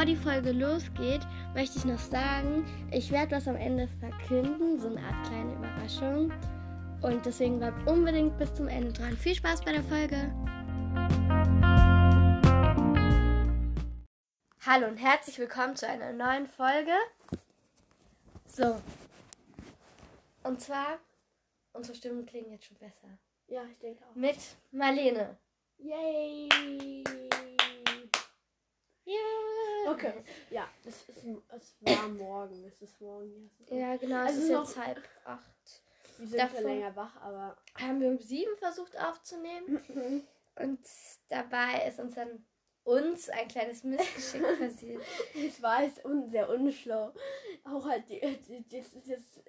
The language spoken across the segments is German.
bevor die Folge losgeht, möchte ich noch sagen, ich werde was am Ende verkünden, so eine Art kleine Überraschung. Und deswegen bleibt unbedingt bis zum Ende dran. Viel Spaß bei der Folge! Hallo und herzlich willkommen zu einer neuen Folge. So. Und zwar, unsere Stimmen klingen jetzt schon besser. Ja, ich denke auch. Mit Marlene. Yay! Ja. Okay, ja, es, ist, es war morgen. Es ist morgen. Ja, Ja, genau. Also es ist noch- jetzt halb acht. Wir sind schon länger wach, aber. Haben wir um sieben versucht aufzunehmen. Und dabei ist uns dann uns ein kleines Missgeschick passiert. Es war jetzt un sehr unschlau, auch halt die, die, das, das,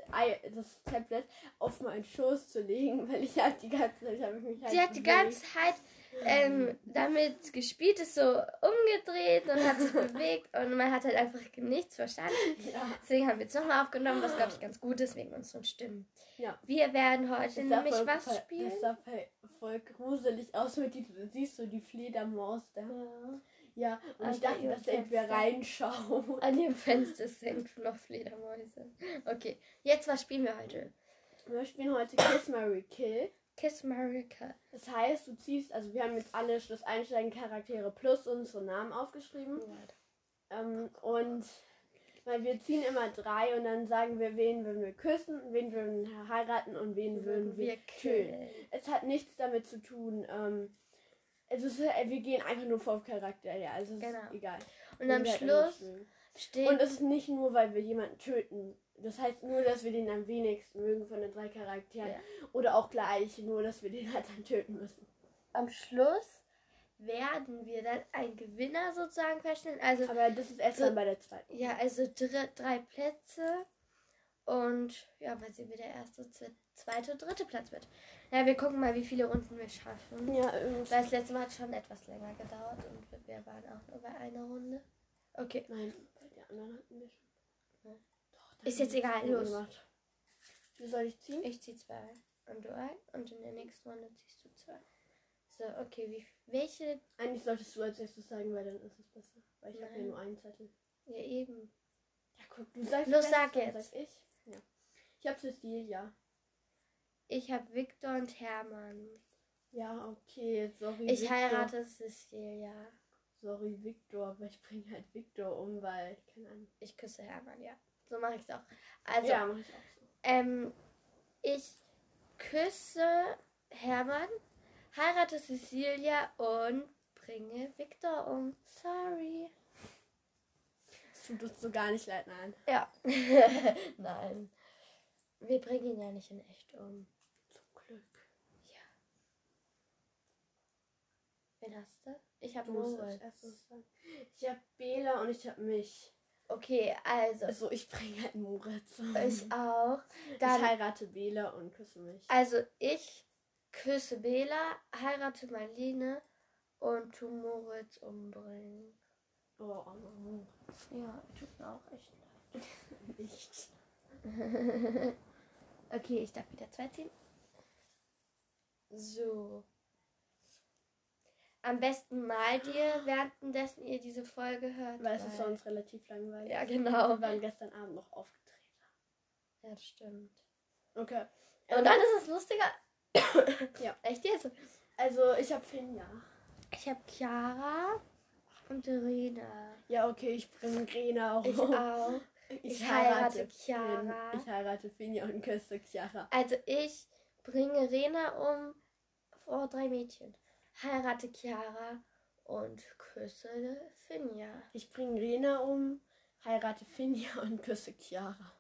das Tablet auf meinen Schoß zu legen, weil ich halt die ganze Zeit habe ich mich halt Sie hat die ganze Zeit ähm, damit gespielt, ist so umgedreht und hat sich bewegt und man hat halt einfach nichts verstanden. Ja. Deswegen haben wir jetzt nochmal aufgenommen, was glaube ich ganz gut ist wegen unseren Stimmen. Ja. Wir werden heute nämlich voll- was spielen. Das sah voll, voll gruselig aus mit die, du siehst so die Fledermaus da. Ja. Ja, und An ich dachte, dass da irgendwer reinschaut. An ihrem Fenster hängt noch Fledermäuse. Okay, jetzt was spielen wir heute? Wir spielen heute Kiss Mary Kill. Kiss America. Das heißt, du ziehst, also wir haben jetzt alle Schluss einsteigen Charaktere plus unsere Namen aufgeschrieben. Ähm, und weil wir ziehen immer drei und dann sagen wir, wen würden wir küssen, wen würden wir heiraten und wen würden wir töten. Es hat nichts damit zu tun. Ähm, es ist, äh, wir gehen einfach nur vor Charakter, ja, also es Genau. ist egal. Und am Wir werden Schluss steht. Und es ist nicht nur, weil wir jemanden töten. Das heißt nur, dass wir den am wenigsten mögen von den drei Charakteren. Ja. Oder auch gleich, nur dass wir den halt dann töten müssen. am Schluss werden wir dann einen Gewinner sozusagen feststellen. Also Aber das ist erst So- dann bei der zweiten. ja, also drei, drei Plätze und ja, mal sehen, wie der erste, zwe- zweite, dritte Platz wird. Ja, wir gucken mal, wie viele Runden wir schaffen. Ja, irgendwie. Weil das letzte Mal hat schon etwas länger gedauert und wir waren auch nur bei einer Runde. Okay, Nein, bei den anderen hatten wir schon. Ja. Ist jetzt egal, wir los. gemacht. Wie soll ich ziehen? ich ziehe zwei und du ein und in der nächsten Runde ziehst du zwei. So, okay, wie, welche? Eigentlich solltest du als erstes sagen, weil dann ist es besser. Weil ich habe hier nur einen Zettel. Ja, eben. Ja, guck, du sagst Los, sag jetzt. Sag ich. Ja. Ich habe Cecilia. Ich habe Victor und Hermann. Ja, okay, sorry. Ich Victor. heirate Cecilia. Sorry, Victor, aber ich bringe halt Victor um, weil, keine Ahnung. Ich küsse Hermann, ja. So mache ich es auch. Also, ja, mach ich auch ähm, ich küsse Hermann, heirate Cecilia und bringe Victor um. Sorry. Es tut uns so gar nicht leid, nein. Ja. Nein. Wir bringen ihn ja nicht in echt um. Zum Glück. Wen hast du? Ich habe Moritz. Ich habe Bela und ich habe mich. Okay, also. Also ich bringe halt Moritz. Ich auch. ich Dann heirate Bela und küsse mich. Also ich küsse Bela, heirate Marlene und tu Moritz umbringen. Oh, armer Moritz. Ja, tut mir auch echt Nicht. leid. okay, ich darf wieder zwei ziehen. So. Am besten malt ihr, währenddessen ihr diese Folge hört. Weil es ist sonst relativ langweilig. Ja, genau. Wir waren gestern Abend noch aufgedreht. Ja, das stimmt. Okay. Und dann ist es lustiger. Ja. Echt jetzt? Also ich habe Finja. Ich habe Chiara und Irina. Ja, okay, ich bringe Rena auch. Ich auch. Ich, Ich heirate Finn. Chiara. Ich heirate Finja und küsse Chiara. Also ich bringe Rena um vor drei Mädchen. Heirate Chiara und küsse Finja. Ich bringe Rena um, heirate Finja und küsse Chiara.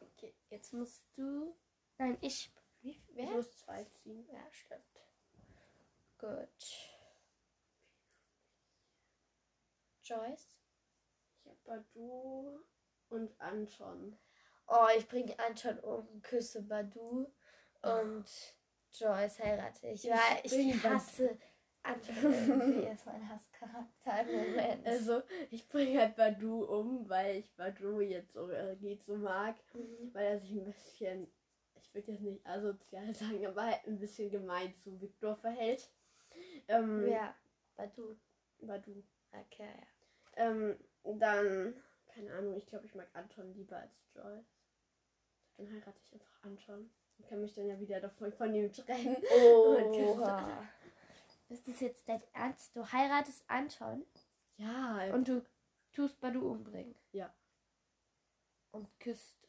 Okay, jetzt musst du. Nein, ich. Wie, Ich wer? muss zwei ziehen. Ja, stimmt. Gut. Joyce. Ich habe Badu und Anton. Oh, ich bringe Anton um, küsse Badu und Joyce heirate ich. Ich Weil ich hasse Anton irgendwie. ist mein Hasscharakter im Moment. Also, ich bringe halt Badu um, weil ich Badu jetzt so, äh, geht so mag. Mhm. Weil er sich ein bisschen, ich würde jetzt nicht asozial sagen, aber halt ein bisschen gemein zu Viktor verhält. Ähm, Ja, Badu. Badu. Okay, ja. Ähm, dann, keine Ahnung, ich glaube, ich mag Anton lieber als Joyce. Dann heirate ich einfach Anton. Und kann mich dann ja wieder davon von ihm trennen. Oha. Ist das jetzt dein Ernst? Du heiratest Anton Ja, und du tust Badu umbringen. Ja. Und küsst.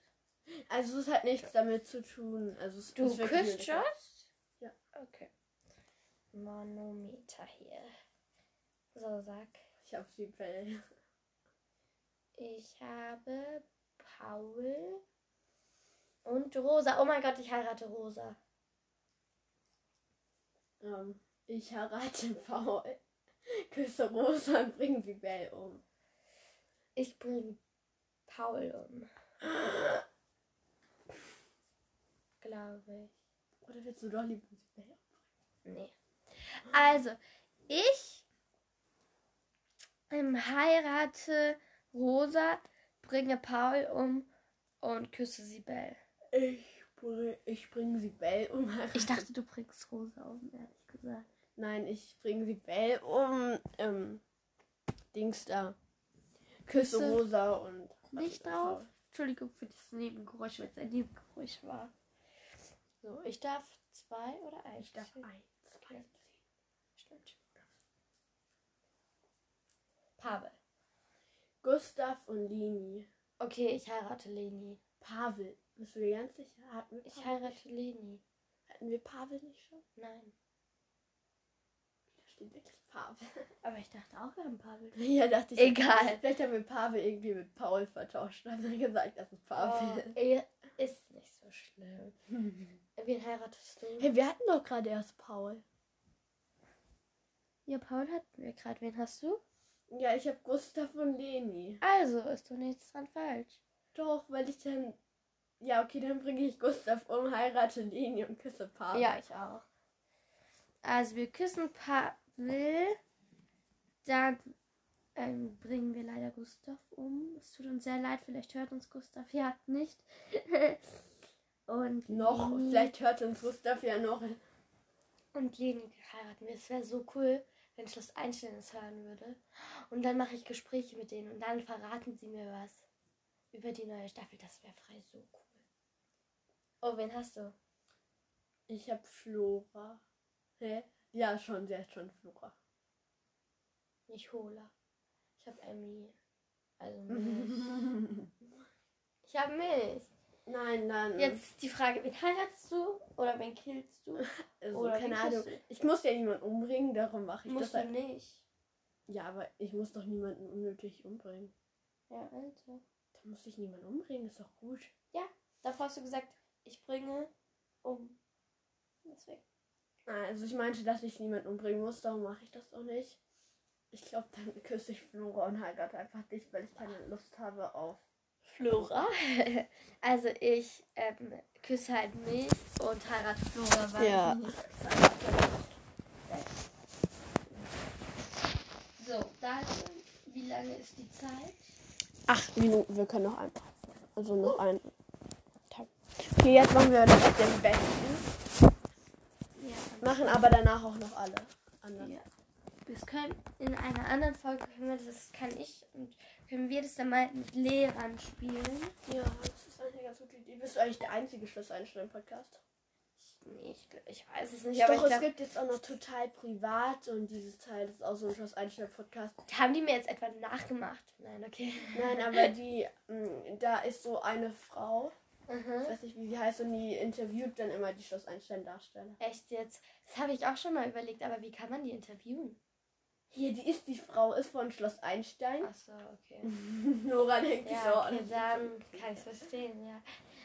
also es hat nichts damit zu tun. Also es Du ist küsst Joyce? Ja. Okay. Manometer hier. So, sag. Ich habe sie Bell. Ich habe Paul und Rosa. Oh mein Gott, ich heirate Rosa. Ähm, ich heirate Paul. Küsse Rosa und bringe sie Bell um. Ich bringe Paul um. Glaube ich. Oder willst du doch lieber sie Bell Nee. Also, ich ähm, heirate Rosa, bringe Paul um und küsse Sibel. Ich, bring, ich bringe sie Bell um. Ich dachte, du bringst Rosa um, ehrlich gesagt. Nein, ich bringe sie Bell um. Ähm, Dings da. Küsse Küsse Rosa und. Nicht drauf. Entschuldigung für das Nebengeräusch, weil es ein Nebengeräusch war. So, ich darf zwei oder eins? Ich darf eins. Okay. Stimmt. Pavel. Gustav und Leni. Okay, ich heirate Leni. Pavel. Bist du dir ganz sicher? Hatten wir Ich Pavel? heirate Leni. Hatten wir Pavel nicht schon? Nein. Da steht wirklich Pavel. Aber ich dachte auch, wir haben Pavel. ja, dachte ich. Egal. Vielleicht haben wir Pavel irgendwie mit Paul vertauscht. Dann haben wir gesagt, das ist Oh, Pavel. eh, ist nicht so schlimm. Wen heiratest du? Hey, wir hatten doch gerade erst Paul. Ja, Paul hatten wir gerade. Wen hast du? Ja, ich habe Gustav und Leni. Also, ist doch nichts dran falsch. Doch, weil ich dann. Ja, okay, dann bringe ich Gustav um, heirate Leni und küsse Pavel. Ja, ich auch. Also, wir küssen Pavel. Dann ähm, bringen wir leider Gustav um. Es tut uns sehr leid, vielleicht hört uns Gustav ja nicht. Und Noch, Leni- vielleicht hört uns Gustav ja noch. Und Leni heiraten wir. Es wäre so cool, wenn Schloss Einstein es hören würde. Und dann mache ich Gespräche mit denen und dann verraten sie mir was über die neue Staffel. Das wäre frei so cool. Oh, wen hast du? Ich habe Flora. Hä? Ja, schon, sie hat schon Flora. Ich Hola. Ich habe Emmy. Also mich. Ich habe mich. Nein, dann. Jetzt die Frage, wen heiratest du oder wen killst du? also, oder keine Ahnung. Ich muss ja niemanden umbringen, darum mache ich Musst das du halt. nicht. Ja, aber ich muss doch niemanden unnötig umbringen. Ja, also. Da muss ich niemanden umbringen, ist doch gut. Davor hast du gesagt, ich bringe um. Deswegen. Also ich meinte, dass ich niemanden umbringen muss, darum mache ich das doch nicht. Ich glaube, dann küsse ich Flora und heirate einfach dich, weil ich keine Lust habe auf. Flora. Also ich ähm, küsse halt mich und heirate Flora, weil Ja. ich nicht So, dann, wie lange ist die Zeit? Acht Minuten, wir können noch einen. Also noch einen. Tag. Okay, jetzt machen wir das den besten. Ja. Machen aber danach auch noch alle anderen. ja. Wir können in einer anderen Folge, können wir das kann ich und können wir das dann mal mit Lehrern spielen. Ja, das ist eine ganz gute Idee. Bist du eigentlich der einzige Schlusseinstellen-Podcast? Nee, ich, ich weiß es nicht, aber Doch, ich es glaub, gibt jetzt auch noch total privat und dieses Teil ist auch so ein Schlusseinstellen-Podcast. haben die mir jetzt etwa nachgemacht? Nein, okay. Nein, aber die, mh, da ist so eine Frau, ich Mhm. weiß nicht, wie sie heißt, und die interviewt dann immer die Schlusseinstellen-Darsteller. Echt jetzt? Das habe ich auch schon mal überlegt, aber wie kann man die interviewen? Hier, die ist die Frau, ist von Schloss Einstein. Ach so, okay. Nora denkt Ja, so, okay, das ist dann kann ich es verstehen, ja.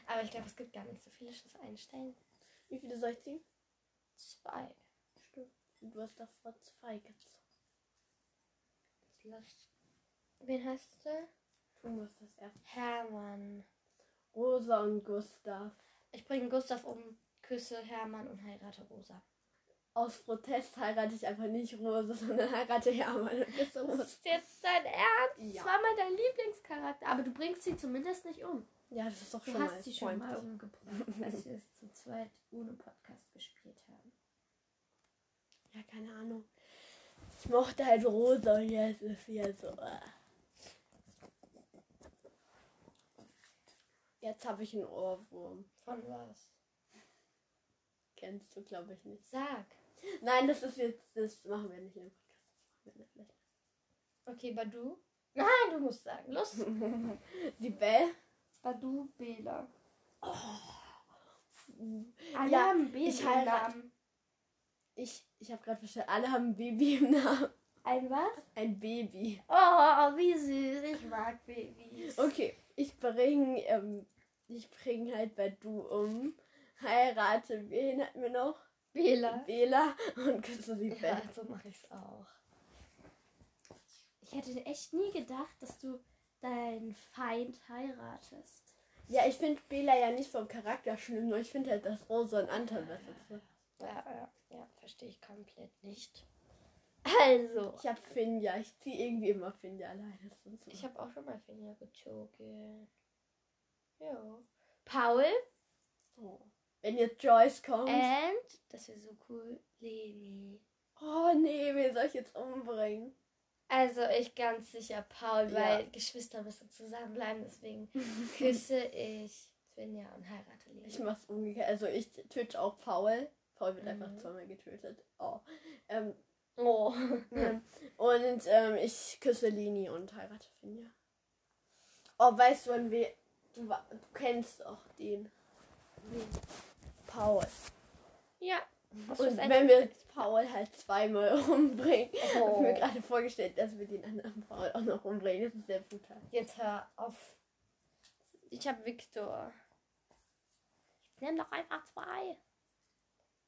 Aber ich glaube, es gibt gar nicht so viele Schluss einstellen. Wie viele soll ich ziehen? Zwei. Stimmt. Du hast davor zwei gezogen. Lass. Wen hast du? Du musst das erst. Hermann. Rosa und Gustav. Ich bringe Gustav um, küsse Hermann und heirate Rosa. Aus Protest heirate ich einfach nicht Rosa, sondern heirate Hermann. und küsse Das Rosa. ist jetzt dein Ernst? Ja. Das war mal dein Lieblingscharakter. Aber du bringst sie zumindest nicht um. Ja, das ist doch Du schon mal hast sie schon mal umgebracht, als wir es zu zweit ohne Podcast gespielt haben. Ja, keine Ahnung. Ich mochte halt rosa und jetzt ist hier so. Äh. Jetzt habe ich einen Ohrwurm. Von was? Kennst du, glaube ich, nicht. Sag. Nein, das ist jetzt, das machen wir nicht im Podcast. Das machen wir nicht. Okay, Badu. Nein, du musst sagen. Los. Die Bell. Badu, Bela. Oh. Alle Ja, haben Baby ich im Namen. Ich, ich habe gerade verstanden, alle haben ein Baby im Namen. Ein was? Ein Baby. Oh, wie süß. Ich mag Babys. Okay, ich bringe, ähm, ich bringe halt bei du um, heirate, wen hatten wir noch? Bela. Bela und küsse die Ja, Bell. so mache ich's auch. Ich hätte echt nie gedacht, dass du deinen Feind heiratest. Ja, ich finde Bela ja nicht vom Charakter schlimm, nur ich finde halt das Rosa und Anton besser. Ja, ja, ja, verstehe ich komplett nicht. Also, Ich habe Finja, ich ziehe irgendwie immer Finja alleine. So. ich habe auch schon mal Finger gezogen. Ja. Paul oh. Wenn jetzt Joyce kommt. and, das wäre so cool, Leni. Oh nee, wen soll ich jetzt umbringen? Also ich ganz sicher Paul, Ja. weil Geschwister müssen zusammenbleiben, deswegen küsse ich Svenja und heirate Leni. Ich mach's umgekehrt. Also ich töte auch Paul. Paul wird einfach Mhm. zweimal getötet. Oh. Ähm, oh. Ja. Und ähm, ich küsse Lini und heirate Finja. Oh, weißt du, an we du, du kennst auch den. Paul. Ja. Hast Und wenn wir? Paul halt zweimal umbringen, Oh. ich mir gerade vorgestellt, dass wir den anderen Paul auch noch umbringen. Das ist sehr brutal. Jetzt hör auf. Ich hab Victor. Ich nenn doch einfach zwei.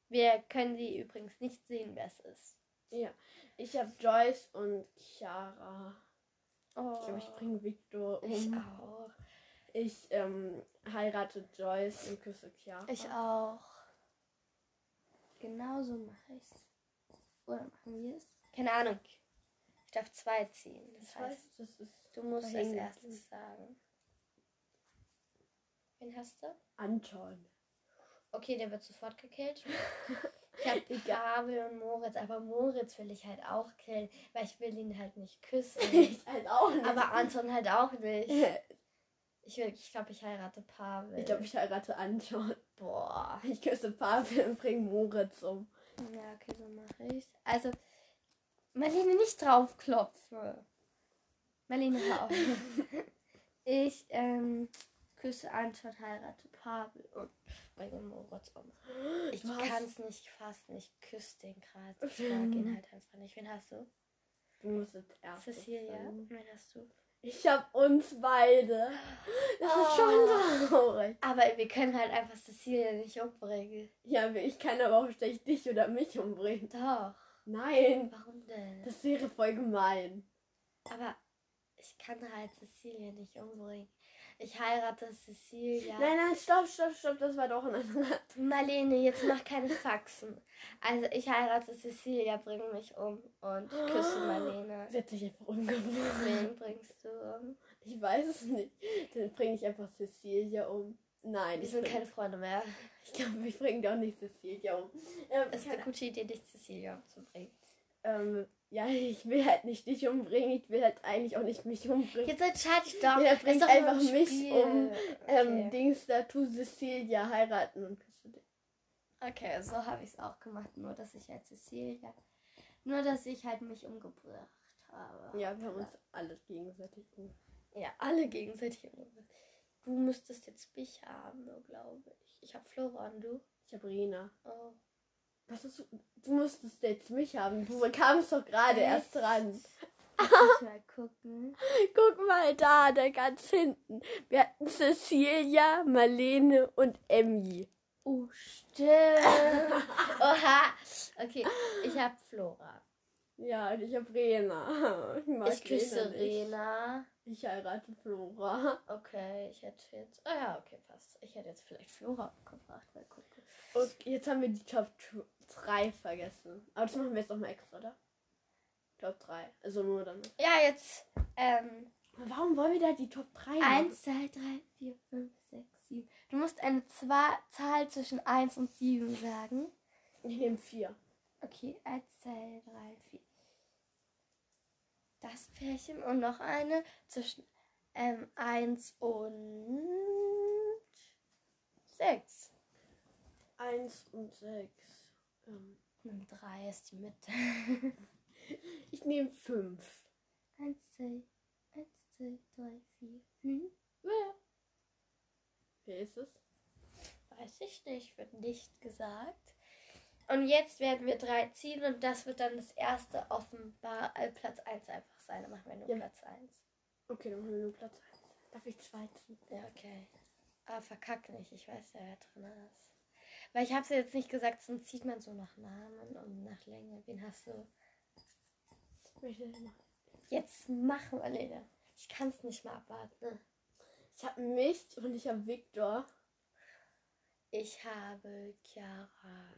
Wir können die übrigens nicht sehen, wer es ist. Ja. Ich habe Joyce und Chiara. Oh, Ich glaube, ich bringe Victor um. ich auch. Ich ähm, heirate Joyce und küsse Chiara. Ich auch. Genauso mache ich's. Oder machen wir es? Keine Ahnung. Ich darf zwei ziehen. Das Ich weiß, heißt, das ist du musst als erstes sagen. Wen hast du? Anton. Okay, der wird sofort gekillt. Ich habe. Pavel und Moritz, aber Moritz will ich halt auch killen, weil ich will ihn halt nicht küssen. Ich halt auch nicht. aber Anton halt auch nicht. Ich, will- ich glaube, ich heirate Pavel. Ich glaube, ich heirate Anton. Boah. Ich küsse Pavel und bringe Moritz um. Ja, okay, so mache ich's. Also, Marlene nicht draufklopfen. Marlene, hör auf. Ich ähm, küsse Anton, heirate Pavel und bringe Moritz um. Ich kann es nicht fassen. Ich küsse den gerade. Ich mag ihn halt einfach nicht. Wen hast du? Du musst jetzt erst. Cecilia. Und wen hast du? Ich hab uns beide. Das ist schon traurig. Aber wir können halt einfach Cecilia nicht umbringen. Ja, ich kann aber auch schlecht dich oder mich umbringen. Doch. Nein, Warum denn? das wäre voll gemein. Aber ich kann halt Cecilia nicht umbringen. Ich heirate Cecilia. Nein, nein, stopp, stopp, stopp. Das war doch ein anderer. Marlene, jetzt mach keine Faxen. Also ich heirate Cecilia, bring mich um und küsse Marlene. Sie hat sich einfach umgebracht. Wen bringst du um? Ich weiß es nicht. Dann bringe ich einfach Cecilia um. Nein, Wir sind bring- keine Freunde mehr. Ich glaube, ich bringe doch nicht Cecilia um. Ähm, Es ist eine gute Idee, dich Cecilia umzubringen. Ähm, ja, ich will halt nicht dich umbringen. Ich will halt eigentlich auch nicht mich umbringen. Jetzt entscheide ich doch. Ja, Das bring ist doch einfach ein mich um. Ähm, Okay. Dings da, tu Cecilia heiraten und küsse dich. Okay, so habe ich es auch gemacht. Nur, dass ich halt Cecilia. Nur, dass ich halt mich umgebracht habe. Ja, wir haben uns alle gegenseitig um. Ja, alle gegenseitig umgebracht. Du müsstest jetzt mich haben, glaube ich. Ich habe Flora und du. Ich habe Rena. Oh. Was ist, du musstest jetzt mich haben. Du kamst doch gerade erst dran. Mal gucken. Guck mal da, da ganz hinten. Wir hatten Cecilia, Marlene und Emmy. Oh, stimmt. Oha. Okay, ich habe Flora. Ja, und ich habe Rena. Ich, mag Ich küsse. Rena. Ich heirate Flora. Okay, ich hätte jetzt. Oh ja, okay, passt. Ich hätte jetzt vielleicht Flora gebracht. Mal gucken. Und jetzt haben wir die Top 3 vergessen. Aber das machen wir jetzt nochmal extra, oder? Top 3. Also nur dann. Ja, jetzt. Ähm, Warum wollen wir da die Top 3 machen? 1, 2, 3, 4, 5, 6, 7. Du musst eine Zwa Zahl zwischen 1 und 7 sagen. Ich nehme 4. Okay, 1, 2, 3, 4. das Pärchen und noch eine zwischen ähm, 1 und 6. 1 und 6. Ähm, Und 3 ist die Mitte. ich nehme 5. 1, 2, 1, 2, 3, 4, 5. Ja. Wer ist es? Weiß ich nicht, wird nicht gesagt. Und jetzt werden wir drei ziehen und das wird dann das erste offenbar äh, Platz 1 einfach sein. Dann machen wir nur Ja. Platz 1. Okay, dann haben wir nur Platz 1. Darf ich 2 ziehen? Ja, okay. Aber verkack nicht, ich weiß ja, wer drin ist. Weil ich habe es jetzt nicht gesagt, sonst zieht man so nach Namen und nach Länge. Wen hast du? Jetzt machen, Alena. Ich kann es nicht mal abwarten. Ich habe mich und ich habe Victor. Ich habe Chiara.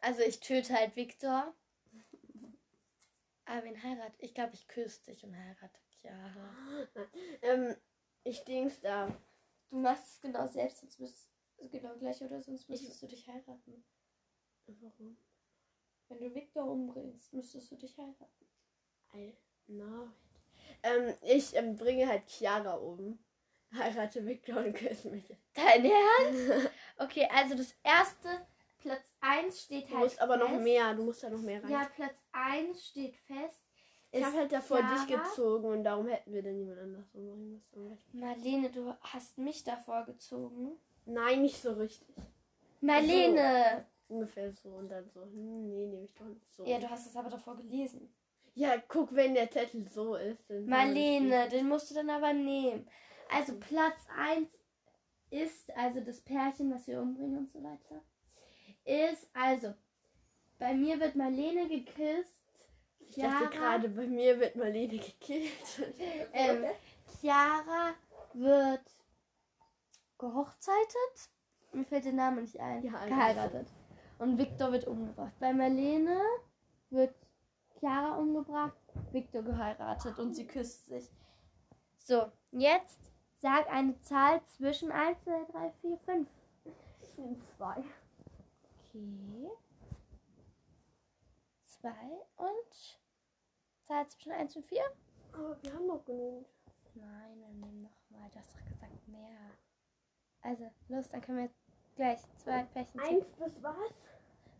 Also ich töte halt Victor. Aber wen heirat? Ich glaube, ich küsse dich und heirate Chiara. Ähm, ich dings da. Du machst es genau selbst, sonst müsstest genau gleich oder sonst müsstest du dich heiraten. Warum? Wenn du Victor umbringst, müsstest du dich heiraten. I know it. Ähm, ich ähm, bringe halt Chiara um. Heirate Victor und küsse mich. Dein Ernst? Okay, also das erste, Platz 1 steht Du halt musst aber noch fest. mehr, du musst da noch mehr rein. Ja, Platz 1 steht fest. ich habe halt davor dich Chiara. gezogen und darum hätten wir dann niemand anders umbringen müssen. Marlene, du hast mich davor gezogen. Nein, nicht so richtig. Marlene! Ungefähr so und dann so. Hm, nee, nehme ich doch nicht so. Ja, du hast es aber davor gelesen. ja, guck, wenn der Zettel so ist. Dann Marlene, den musst du dann aber nehmen. Also Platz 1 ist, also das Pärchen, was wir umbringen und so weiter, ist, also, bei mir wird Marlene geküsst. Ich dachte gerade, bei mir wird Marlene gekillt. Ähm, Chiara wird gehochzeitet. Mir fällt der Name nicht ein. Ja, geheiratet. Und Victor wird umgebracht. Bei Marlene wird Chiara umgebracht, Victor geheiratet und sie küsst sich. So, jetzt sag eine Zahl zwischen 1, 2, 3, 4, 5. Ich nehme zwei. Okay. 2 und Zahl zwischen 1 und 4? Aber wir haben noch genug. Nein, dann nimm noch mal. Du hast doch gesagt mehr. Also, los, dann können wir gleich zwei Pärchen ziehen. Eins bis was?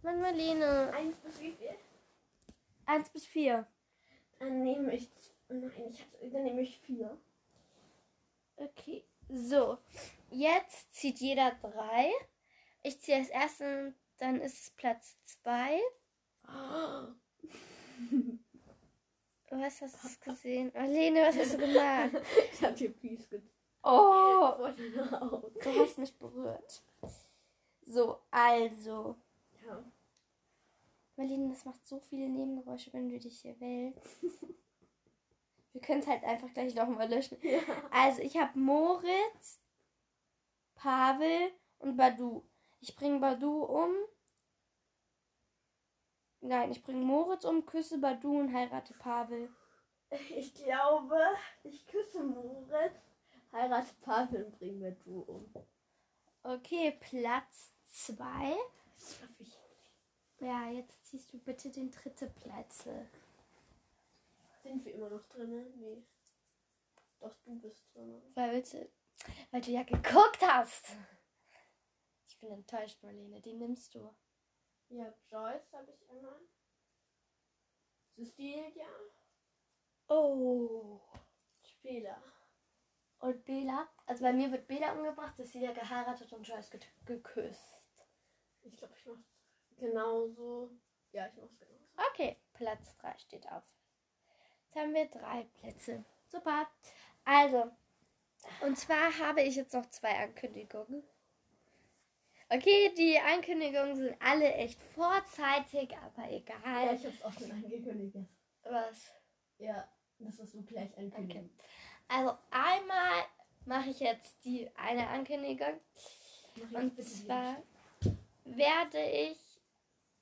Mann, Marlene. Eins bis wie viel? 1 bis 4. Dann nehme ich. Nein, ich hatte, dann nehme ich vier. Okay. So. Jetzt zieht jeder drei. Ich ziehe als ersten, dann ist es Platz 2. Was hast du gesehen? Marlene, was hast du gemacht? ich habe dir Peace gezogen. Oh, Vor den Augen. du hast mich berührt. So, also. Ja. Marlene, das macht so viele Nebengeräusche, wenn du dich hier wählst. Wir können es halt einfach gleich nochmal löschen. ja. Also, ich habe Moritz, Pavel und Badu. Ich bringe Badu um. Nein, ich bringe Moritz um, küsse Badu und heirate Pavel. Ich glaube, ich küsse Moritz, heirate Pavel und bring mir du um. Okay, Platz 2. Das schaff ich. Ja, jetzt ziehst du bitte den dritte Plätze. Sind wir immer noch drin? Nee. Doch, du bist drin. Weil, weil du ja geguckt hast. Ich bin enttäuscht, Marlene. Die nimmst du. Ja, Joyce habe ich einmal. Cecilia. Oh. Später. Und Bela? Also bei mir wird Bela umgebracht, Cecilia geheiratet und Joyce geküsst. Ich glaube, ich mach's genauso. Ja, ich mach's genauso. Okay, Platz 3 steht auf. Jetzt haben wir drei Plätze. Super. Also, und zwar habe ich jetzt noch zwei Ankündigungen. Okay, die Ankündigungen sind alle echt vorzeitig, aber Ja, egal. ich hab's auch schon angekündigt. Was? Ja, das ist so gleich ankündigen. Also einmal mache ich jetzt die eine Ankündigung. Und zwar werde ich,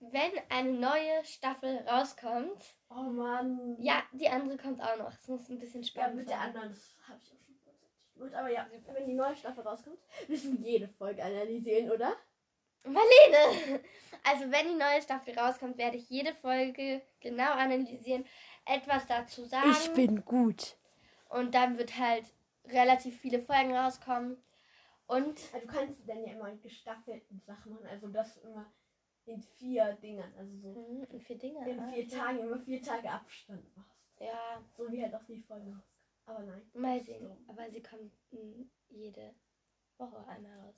wenn eine neue Staffel rauskommt, Oh Mann. ja, die andere kommt auch noch. Es muss ein bisschen Ja, spannend mit der anderen, das habe ich auch schon gemacht. Aber ja, wenn die neue Staffel rauskommt, müssen wir jede Folge analysieren, oder? Marlene! Also, wenn die neue Staffel rauskommt, werde ich jede Folge genau analysieren, etwas dazu sagen. Ich bin gut. Und dann wird halt relativ viele Folgen rauskommen. Und Also du kannst dann ja immer gestaffelten Sachen machen. Also das immer in vier Dingern. Also so Mhm, in vier Dinge. in ah, vier okay. Tagen immer vier Tage Abstand machst. Ja, So wie halt auch die Folge. Aber nein. mal sehen. Aber sie kommt mm, jede Woche einmal raus.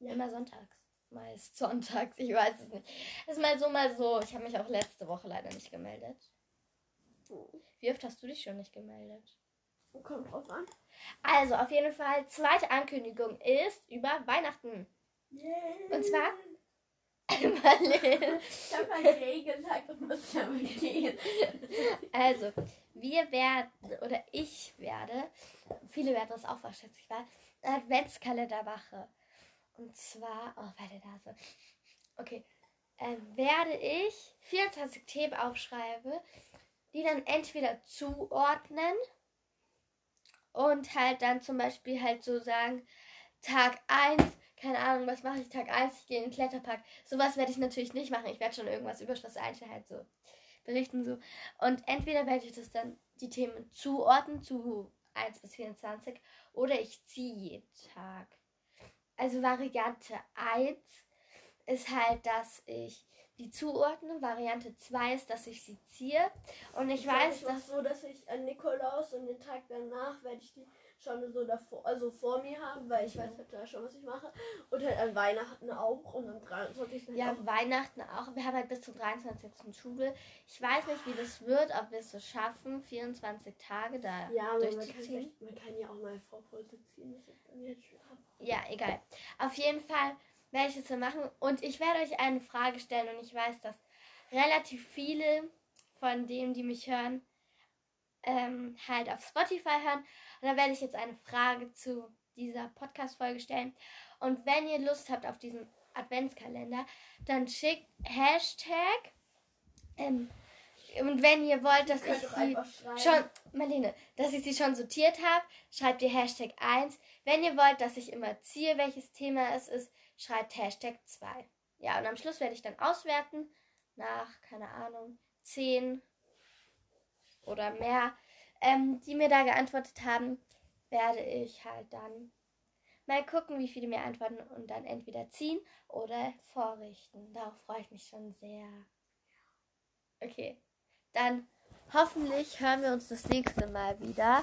Ja. Immer sonntags. Meist sonntags, ich weiß es nicht. Ist mal so, mal so. Ich habe mich auch letzte Woche leider nicht gemeldet. Wie oft hast du dich schon nicht gemeldet? Kommt drauf an. Also, auf jeden Fall, zweite Ankündigung ist über Weihnachten. Und zwar-. Ich habe halt Gay gesagt und muss ja mal gehen. Also, wir werden, oder ich werde, viele werden das auch wahrscheinlich war, Adventskalender mache. Und zwar, oh, warte da so. Okay, äh, werde ich 24 Themen aufschreibe, die dann entweder zuordnen und halt dann zum Beispiel halt so sagen, Tag 1, keine Ahnung, was mache ich Tag 1, ich gehe in den Kletterpark. Sowas werde ich natürlich nicht machen. Ich werde schon irgendwas über Schloss Einstein halt so berichten so. Und entweder werde ich das dann die Themen zuordnen zu 1 bis 24 oder ich ziehe jeden Tag. Also Variante 1 ist halt, dass ich die zuordne. Variante 2 ist, dass ich sie ziehe. Und ich weiß, ich mach dass. so, dass ich an Nikolaus und den Tag danach werde ich die schon so davor, also vor mir haben, weil ich weiß halt da schon, was ich mache. Und halt an Weihnachten auch und am 23. Ja, auch. Weihnachten auch. Wir haben halt bis zum 23. Schule. Ich weiß nicht, wie das wird, ob wir es so schaffen, 24 Tage da Ja, aber man kann, durchzuziehen. man kann ja auch mal Vorpause ziehen. Ja, egal. Auf jeden Fall das so machen. Und ich werde euch eine Frage stellen. Und ich weiß, dass relativ viele von denen, die mich hören, ähm, halt auf Spotify hören. Und da werde ich jetzt eine Frage zu dieser Podcast-Folge stellen. Und wenn ihr Lust habt auf diesen Adventskalender, dann schickt Hashtag. Ähm, und wenn ihr wollt, dass ich sie schon, Marlene, dass ich sie schon sortiert habe, schreibt ihr Hashtag 1. Wenn ihr wollt, dass ich immer ziehe, welches Thema es ist, schreibt Hashtag 2. Ja, und am Schluss werde ich dann auswerten nach, keine Ahnung, 10 oder mehr, ähm, die mir da geantwortet haben, werde ich halt dann mal gucken, wie viele mir antworten und dann entweder ziehen oder vorrichten. Darauf freue ich mich schon sehr. Okay, dann hoffentlich hören wir uns das nächste Mal wieder.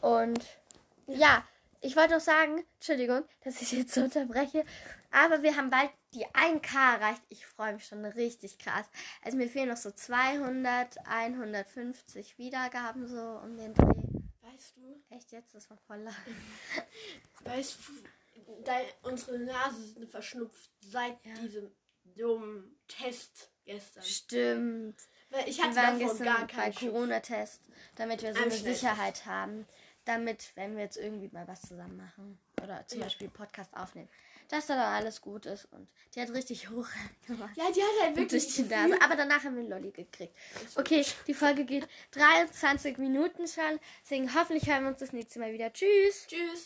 Und ja, ich wollte noch sagen, Entschuldigung, dass ich jetzt so unterbreche, aber wir haben bald die 1K erreicht. Ich freue mich schon richtig krass. Also mir fehlen noch so 200, 150 Wiedergaben so um den Dreh. Weißt du, Echt jetzt? Das war voll laut. weißt du, dein, unsere Nase sind verschnupft seit Ja. diesem dummen Test gestern. Stimmt. Weil ich Wir hatte waren davon gestern gar bei keinen. Corona-Test, damit wir so Am eine. Sicherheit haben. Damit, wenn wir jetzt irgendwie mal was zusammen machen oder zum Ja. Beispiel Podcast aufnehmen, dass da dann alles gut ist. Und die hat richtig hoch gemacht. Ja, die hat halt wirklich die Nase. Aber danach haben wir einen Lolli gekriegt. Okay, die Folge geht 23 Minuten schon. Deswegen hoffentlich hören wir uns das nächste Mal wieder. Tschüss. Tschüss.